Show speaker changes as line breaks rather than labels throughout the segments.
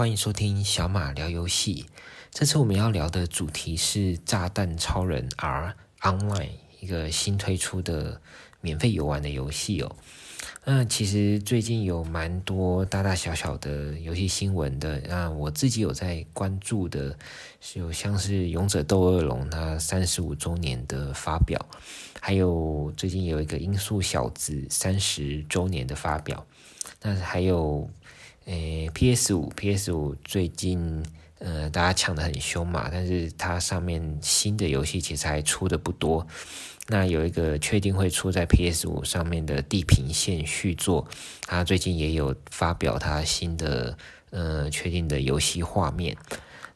欢迎收听小马聊游戏。这次我们要聊的主题是《炸弹超人 R Online》，一个新推出的免费游玩的游戏哦。那其实最近有蛮多大大小小的游戏新闻的，那我自己有在关注的，是有像是《勇者斗恶龙》它三十五周年的发表，还有最近有一个《音速小子》三十周年的发表，那还有诶 PS 五 PS 五最近呃大家抢得很凶嘛，但是它上面新的游戏其实还出的不多。那有一个确定会出在 PS 五上面的《地平线》续作，它最近也有发表它新的呃确定的游戏画面。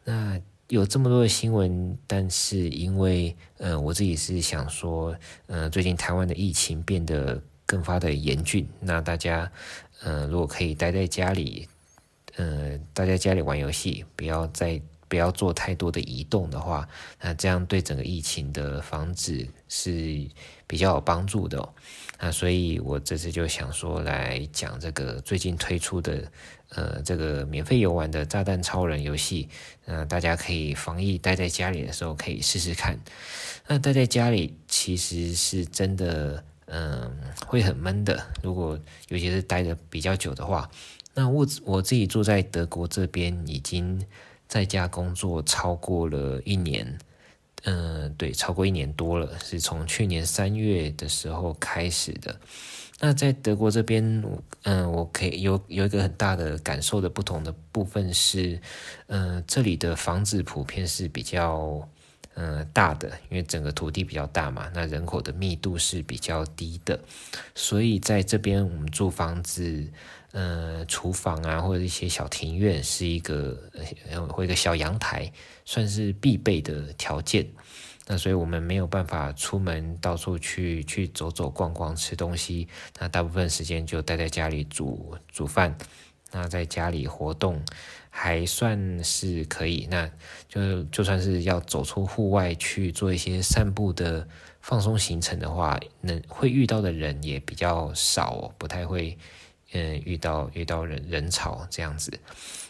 那有这么多的新闻，但是因为呃我自己是想说，呃最近台湾的疫情变得更发的严峻，那大家呃如果可以待在家里，呃待在家里玩游戏，不要再。不要做太多的移动的话，那这样对整个疫情的防止是比较有帮助的哦。那所以我这次就想说来讲这个最近推出的呃这个免费游玩的炸弹超人游戏，呃大家可以防疫待在家里的时候可以试试看。那待在家里其实是真的嗯、会很闷的，如果尤其是待的比较久的话。那我我自己住在德国这边已经。在家工作超过了一年，嗯、对，超过一年多了，是从去年三月的时候开始的。那在德国这边，嗯、我可以有有一个很大的感受的不同的部分是，嗯、这里的房子普遍是比较，嗯、大的，因为整个土地比较大嘛，那人口的密度是比较低的，所以在这边我们住房子。呃，厨房啊，或者一些小庭院，是一个呃，或一个小阳台，算是必备的条件。那所以我们没有办法出门到处去去走走逛逛吃东西，那大部分时间就待在家里煮煮饭。那在家里活动还算是可以，那就就算是要走出户外去做一些散步的放松行程的话，能会遇到的人也比较少，不太会。嗯，遇到遇到人人潮这样子，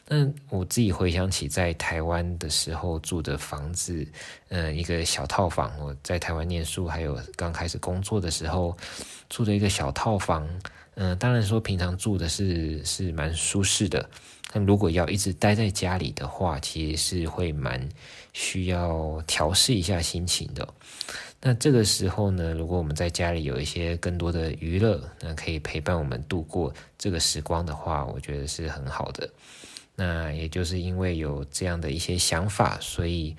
那我自己回想起在台湾的时候住的房子，嗯，一个小套房。我在台湾念书，还有刚开始工作的时候住的一个小套房，嗯，当然说平常住的是是蛮舒适的，但如果要一直待在家里的话，其实是会蛮需要调试一下心情的。那这个时候呢，如果我们在家里有一些更多的娱乐，那可以陪伴我们度过这个时光的话，我觉得是很好的。那也就是因为有这样的一些想法，所以，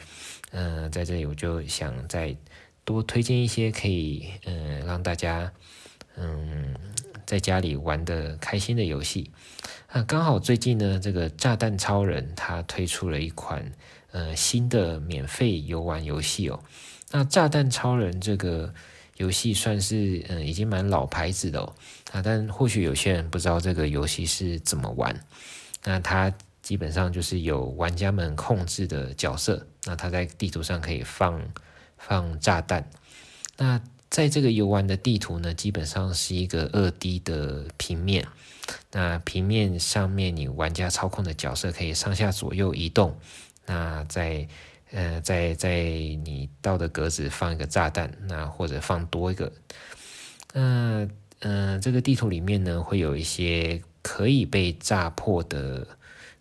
嗯、在这里我就想再多推荐一些可以，嗯、让大家，嗯，在家里玩的开心的游戏。那刚好最近呢，这个炸弹超人他推出了一款，呃，新的免费游玩游戏哦。那炸弹超人这个游戏算是嗯已经蛮老牌子的哦啊，但或许有些人不知道这个游戏是怎么玩。那它基本上就是有玩家们控制的角色，那它在地图上可以放放炸弹。那在这个游玩的地图呢，基本上是一个二 D 的平面。那平面上面你玩家操控的角色可以上下左右移动。那在呃，在在你到的格子放一个炸弹，那或者放多一个，那呃，这个地图里面呢，会有一些可以被炸破的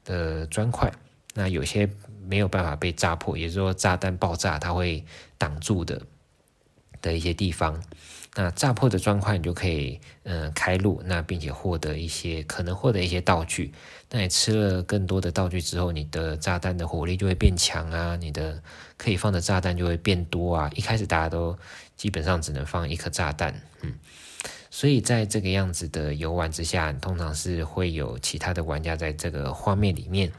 的砖块，那有些没有办法被炸破，也就是说炸弹爆炸它会挡住的的一些地方。那炸破的砖块，你就可以嗯、开路，那并且获得一些可能获得一些道具。那你吃了更多的道具之后，你的炸弹的火力就会变强啊，你的可以放的炸弹就会变多啊。一开始大家都基本上只能放一颗炸弹，嗯，所以在这个样子的游玩之下，通常是会有其他的玩家在这个画面里面，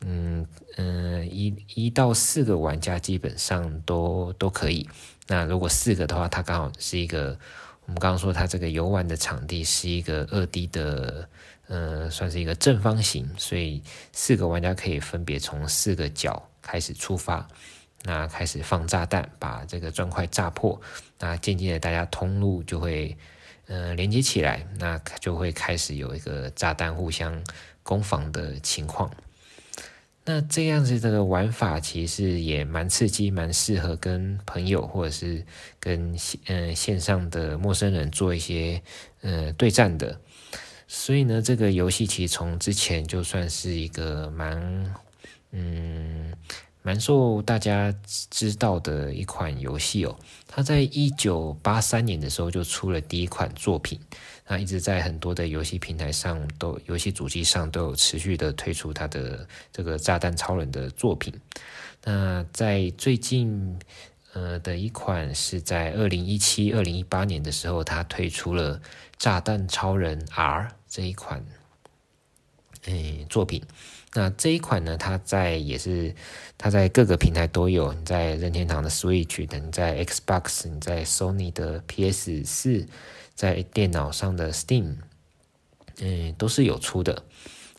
嗯嗯，一一到四个玩家基本上都都可以。那如果四个的话，它刚好是一个，我们刚刚说它这个游玩的场地是一个二 D 的，呃，算是一个正方形，所以四个玩家可以分别从四个角开始出发，那开始放炸弹，把这个砖块炸破，那渐渐的大家通路就会，呃，连接起来，那就会开始有一个炸弹互相攻防的情况。那这样子的玩法其实也蛮刺激，蛮适合跟朋友或者是跟嗯、线上的陌生人做一些呃对战的。所以呢，这个游戏其实从之前就算是一个蛮嗯蛮受大家知道的一款游戏哦。它在一九八三年的时候就出了第一款作品。那一直在很多的游戏平台上都，游戏主机上都有持续的推出它的这个炸弹超人的作品。那在最近，呃的一款是在二零一七、二零一八年的时候，它推出了炸弹超人 R 这一款，诶作品。那这一款呢，它在也是它在各个平台都有，你在任天堂的 Switch，等在 Xbox，你在 Sony 的 PS 四。在电脑上的 Steam，嗯，都是有出的，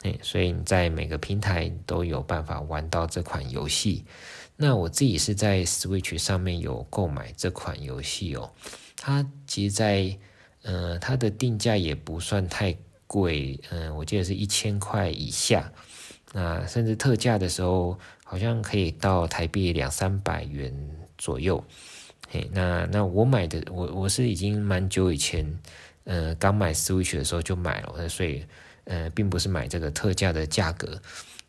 嗯，所以你在每个平台都有办法玩到这款游戏。那我自己是在 Switch 上面有购买这款游戏哦。它其实在，呃，它的定价也不算太贵，嗯，我记得是一千块以下。那甚至特价的时候，好像可以到台币两三百元左右。那那我买的我我是已经蛮久以前，呃，刚买 Switch 的时候就买了，所以呃，并不是买这个特价的价格。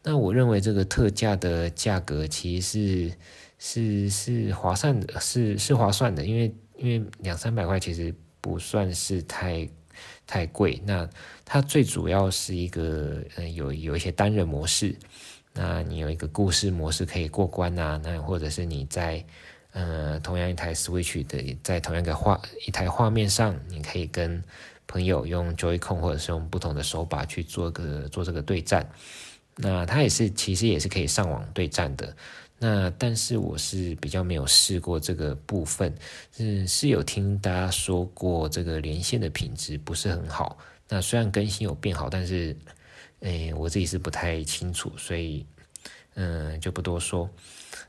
那我认为这个特价的价格其实是是是划算的，是是划算的，因为因为两三百块其实不算是太太贵。那它最主要是一个呃有有一些单人模式，那你有一个故事模式可以过关啊，那或者是你在。呃，同样一台 Switch 的，在同样一个画一台画面上，你可以跟朋友用 Joy-Con 或者是用不同的手把去做个做这个对战。那它也是其实也是可以上网对战的。那但是我是比较没有试过这个部分，是是有听大家说过这个连线的品质不是很好。那虽然更新有变好，但是诶，我自己是不太清楚，所以嗯、就不多说。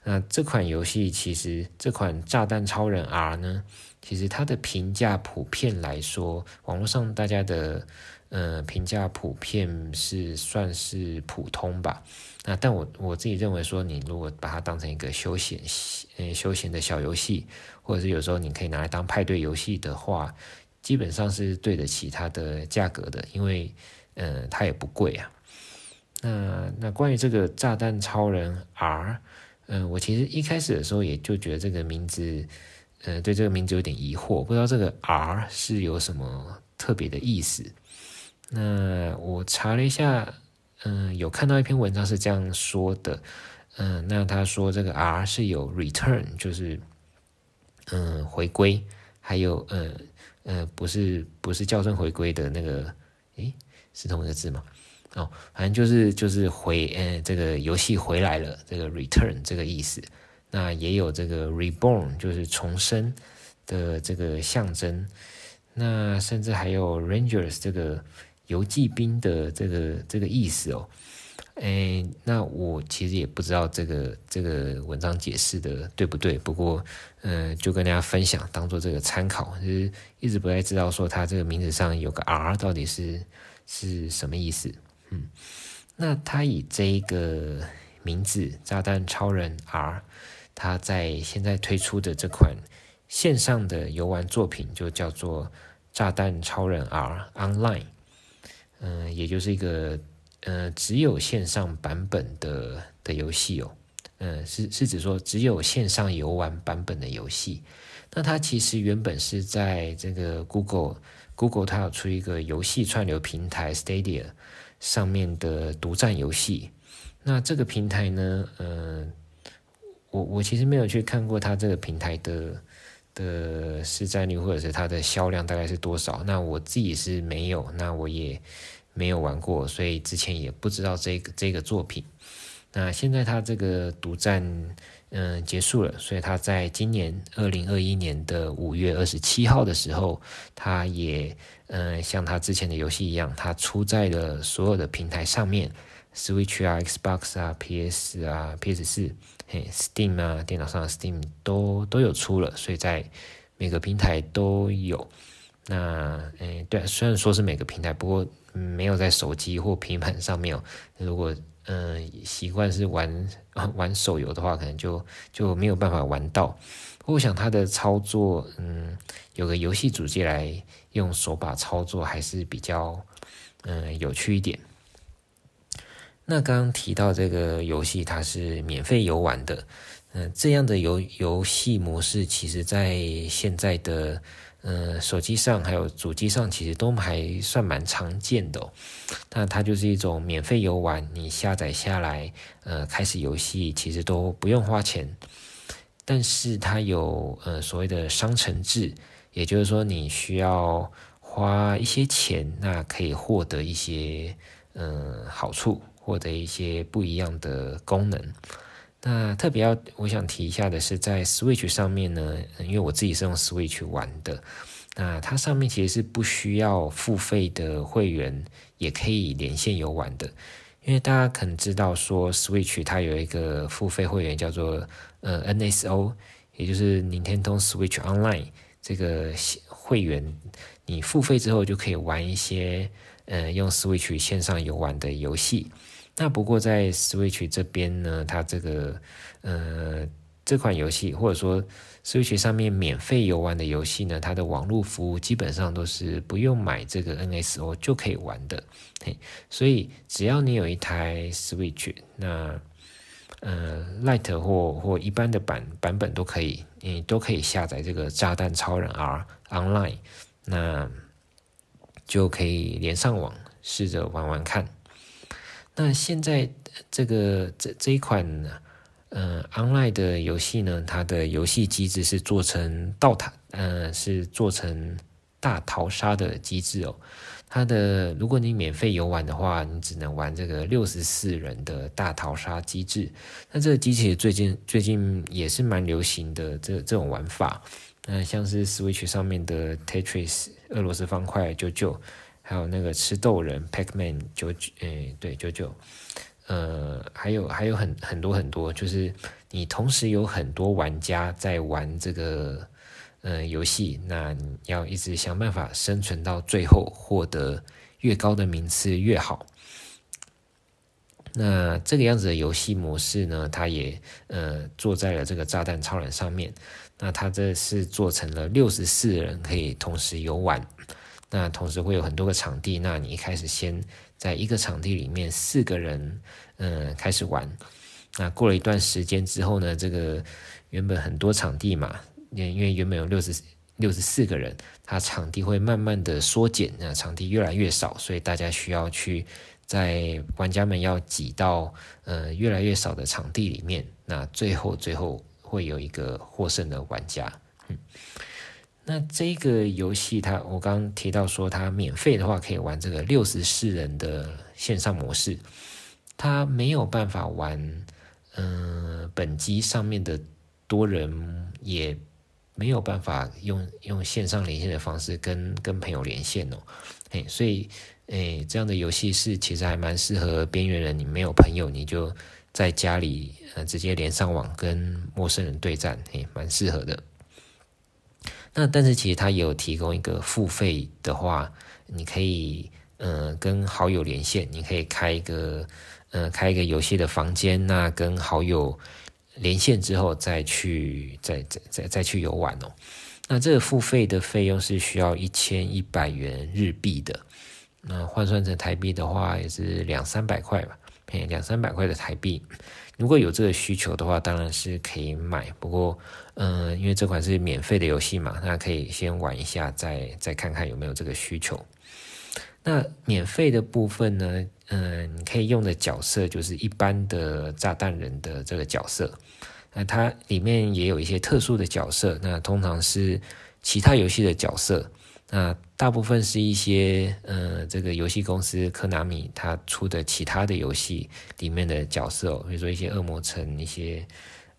那这款游戏其实，这款《炸弹超人 R》呢，其实它的评价普遍来说，网络上大家的呃评价普遍是算是普通吧。那但我我自己认为说，你如果把它当成一个休闲呃休闲的小游戏，或者是有时候你可以拿来当派对游戏的话，基本上是对得起它的价格的，因为呃它也不贵啊。那那关于这个《炸弹超人 R》。嗯，我其实一开始的时候也就觉得这个名字，呃，对这个名字有点疑惑，不知道这个 R 是有什么特别的意思。那我查了一下，嗯，有看到一篇文章是这样说的，嗯，那他说这个 R 是有 return，就是嗯回归，还有嗯呃不是不是校正回归的那个，诶，是同一个字吗？哦，反正就是就是回，呃，这个游戏回来了，这个 return 这个意思。那也有这个 reborn，就是重生的这个象征。那甚至还有 rangers 这个游骑兵的这个这个意思哦。哎，那我其实也不知道这个这个文章解释的对不对。不过，嗯、呃，就跟大家分享，当做这个参考。就是一直不太知道说它这个名字上有个 R 到底是是什么意思。嗯，那他以这一个名字《炸弹超人 R》，他在现在推出的这款线上的游玩作品就叫做《炸弹超人 R Online》，嗯，也就是一个呃只有线上版本的的游戏哦，嗯，是是指说只有线上游玩版本的游戏。那它其实原本是在这个 Google Google 它有出一个游戏串流平台 Stadia。上面的独占游戏，那这个平台呢？嗯、呃，我我其实没有去看过它这个平台的的市占率或者是它的销量大概是多少。那我自己是没有，那我也没有玩过，所以之前也不知道这个这个作品。那现在它这个独占嗯结束了，所以他在今年二零二一年的五月二十七号的时候，他也。嗯，像他之前的游戏一样，他出在了所有的平台上面，Switch 啊、Xbox 啊、PS 啊、PS 四、嘿、Steam 啊，电脑上的 Steam 都都有出了，所以在每个平台都有。那，诶，对，虽然说是每个平台，不过没有在手机或平板上面哦。如果嗯习惯是玩 玩手游的话，可能就就没有办法玩到。我想它的操作，嗯，有个游戏主机来用手把操作还是比较嗯有趣一点。那刚刚提到这个游戏，它是免费游玩的。嗯，这样的游游戏模式，其实在现在的嗯手机上还有主机上，其实都还算蛮常见的。那它就是一种免费游玩，你下载下来，呃，开始游戏其实都不用花钱。但是它有呃所谓的商城制，也就是说你需要花一些钱，那可以获得一些嗯好处。获得一些不一样的功能。那特别要我想提一下的是，在 Switch 上面呢，因为我自己是用 Switch 玩的，那它上面其实是不需要付费的会员也可以连线游玩的。因为大家可能知道说，Switch 它有一个付费会员叫做呃 NSO，也就是 Nintendo Switch Online 这个会员，你付费之后就可以玩一些呃用 Switch 线上游玩的游戏。那不过在 Switch 这边呢，它这个呃这款游戏或者说 Switch 上面免费游玩的游戏呢，它的网络服务基本上都是不用买这个 NSO 就可以玩的。嘿，所以只要你有一台 Switch，那呃 Light 或或一般的版版本都可以，你都可以下载这个炸弹超人 R Online，那就可以连上网试着玩玩看。那现在这个这这一款呃 online 的游戏呢，它的游戏机制是做成倒塔，呃，是做成大逃杀的机制哦。它的如果你免费游玩的话，你只能玩这个六十四人的大逃杀机制。那这个机器最近最近也是蛮流行的这这种玩法，嗯、像是 Switch 上面的 Tetris 俄罗斯方块九九。还有那个吃豆人 Pac-Man 九九，嗯，对九九，呃，还有还有很很多很多，就是你同时有很多玩家在玩这个呃游戏，那你要一直想办法生存到最后，获得越高的名次越好。那这个样子的游戏模式呢，它也呃做在了这个炸弹超人上面。那它这是做成了六十四人可以同时游玩。那同时会有很多个场地，那你一开始先在一个场地里面四个人，嗯，开始玩。那过了一段时间之后呢，这个原本很多场地嘛，因为原本有六十六十四个人，它场地会慢慢的缩减，那场地越来越少，所以大家需要去在玩家们要挤到呃越来越少的场地里面，那最后最后会有一个获胜的玩家，嗯。那这个游戏，它我刚刚提到说，它免费的话可以玩这个六十四人的线上模式，它没有办法玩，嗯、本机上面的多人也没有办法用用线上连线的方式跟跟朋友连线哦，哎，所以哎，这样的游戏是其实还蛮适合边缘人，你没有朋友，你就在家里呃直接连上网跟陌生人对战，哎，蛮适合的。那但是其实它也有提供一个付费的话，你可以嗯、呃、跟好友连线，你可以开一个嗯、呃、开一个游戏的房间，那跟好友连线之后再去再再再再去游玩哦。那这个付费的费用是需要一千一百元日币的，那换算成台币的话也是两三百块吧，两三百块的台币。如果有这个需求的话，当然是可以买。不过，嗯、因为这款是免费的游戏嘛，那可以先玩一下，再再看看有没有这个需求。那免费的部分呢，嗯、你可以用的角色就是一般的炸弹人的这个角色。那它里面也有一些特殊的角色，那通常是其他游戏的角色。那大部分是一些呃，这个游戏公司科纳米他出的其他的游戏里面的角色，比如说一些恶魔城、一些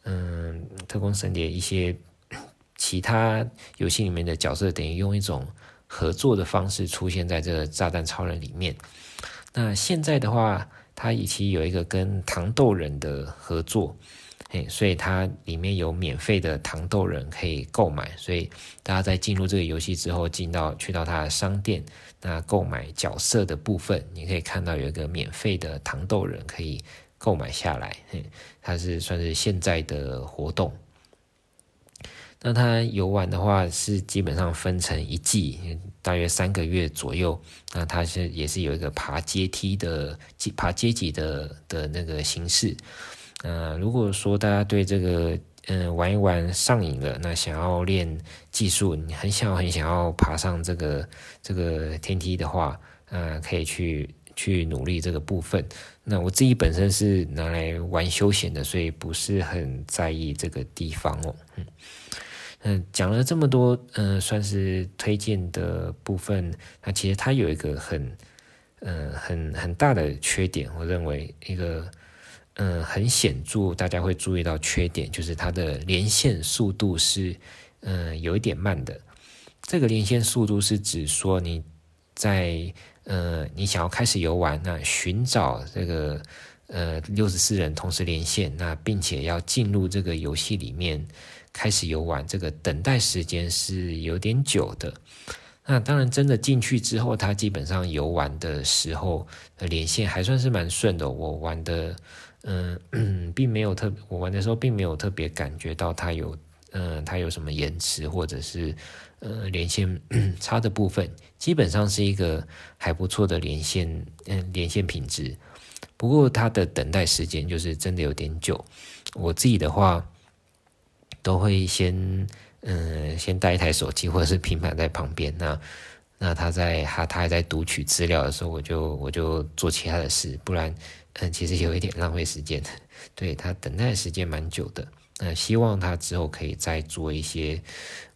嗯、特工神谍一些 其他游戏里面的角色，等于用一种合作的方式出现在这个炸弹超人里面。那现在的话，他以及有一个跟糖豆人的合作，嘿，所以它里面有免费的糖豆人可以购买，所以大家在进入这个游戏之后，进到去到它的商店，那购买角色的部分，你可以看到有一个免费的糖豆人可以购买下来，嘿，它是算是现在的活动。那它游玩的话是基本上分成一季，大约三个月左右。那它是也是有一个爬阶梯的爬阶级的的那个形式。呃，如果说大家对这个嗯、玩一玩上瘾了，那想要练技术，你很想很想要爬上这个这个天梯的话，呃，可以去去努力这个部分。那我自己本身是拿来玩休闲的，所以不是很在意这个地方哦。嗯。讲了这么多，嗯、算是推荐的部分。那其实它有一个很，嗯、很很大的缺点。我认为一个，嗯、很显著，大家会注意到缺点，就是它的连线速度是，嗯、有一点慢的。这个连线速度是指说你在，呃，你想要开始游玩，那寻找这个，呃，六十四人同时连线，那并且要进入这个游戏里面。开始游玩，这个等待时间是有点久的。那当然，真的进去之后，它基本上游玩的时候连线还算是蛮顺的。我玩的，嗯，并没有特，我玩的时候并没有特别感觉到它有，嗯，它有什么延迟或者是，呃，连线 差的部分，基本上是一个还不错的连线，嗯，连线品质。不过它的等待时间就是真的有点久。我自己的话。都会先嗯，先带一台手机或者是平板在旁边。那那他在他他还在读取资料的时候，我就我就做其他的事，不然嗯，其实有一点浪费时间的。对，他等待的时间蛮久的。那希望他之后可以再做一些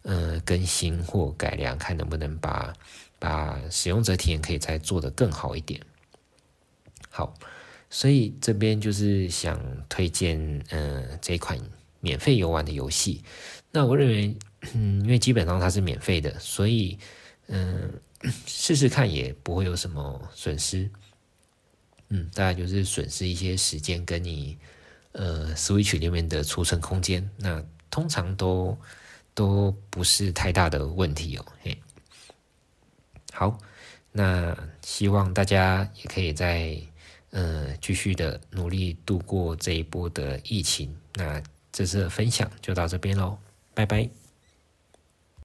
嗯更新或改良，看能不能把把使用者体验可以再做得更好一点。好，所以这边就是想推荐嗯这款。免费游玩的游戏，那我认为，嗯，因为基本上它是免费的，所以，嗯，试试看也不会有什么损失，嗯，大概就是损失一些时间跟你，呃，Switch 里面的储存空间，那通常都都不是太大的问题哦，嘿，好，那希望大家也可以再，呃，继续的努力度过这一波的疫情，那。这次的分享就到这边喽，拜拜。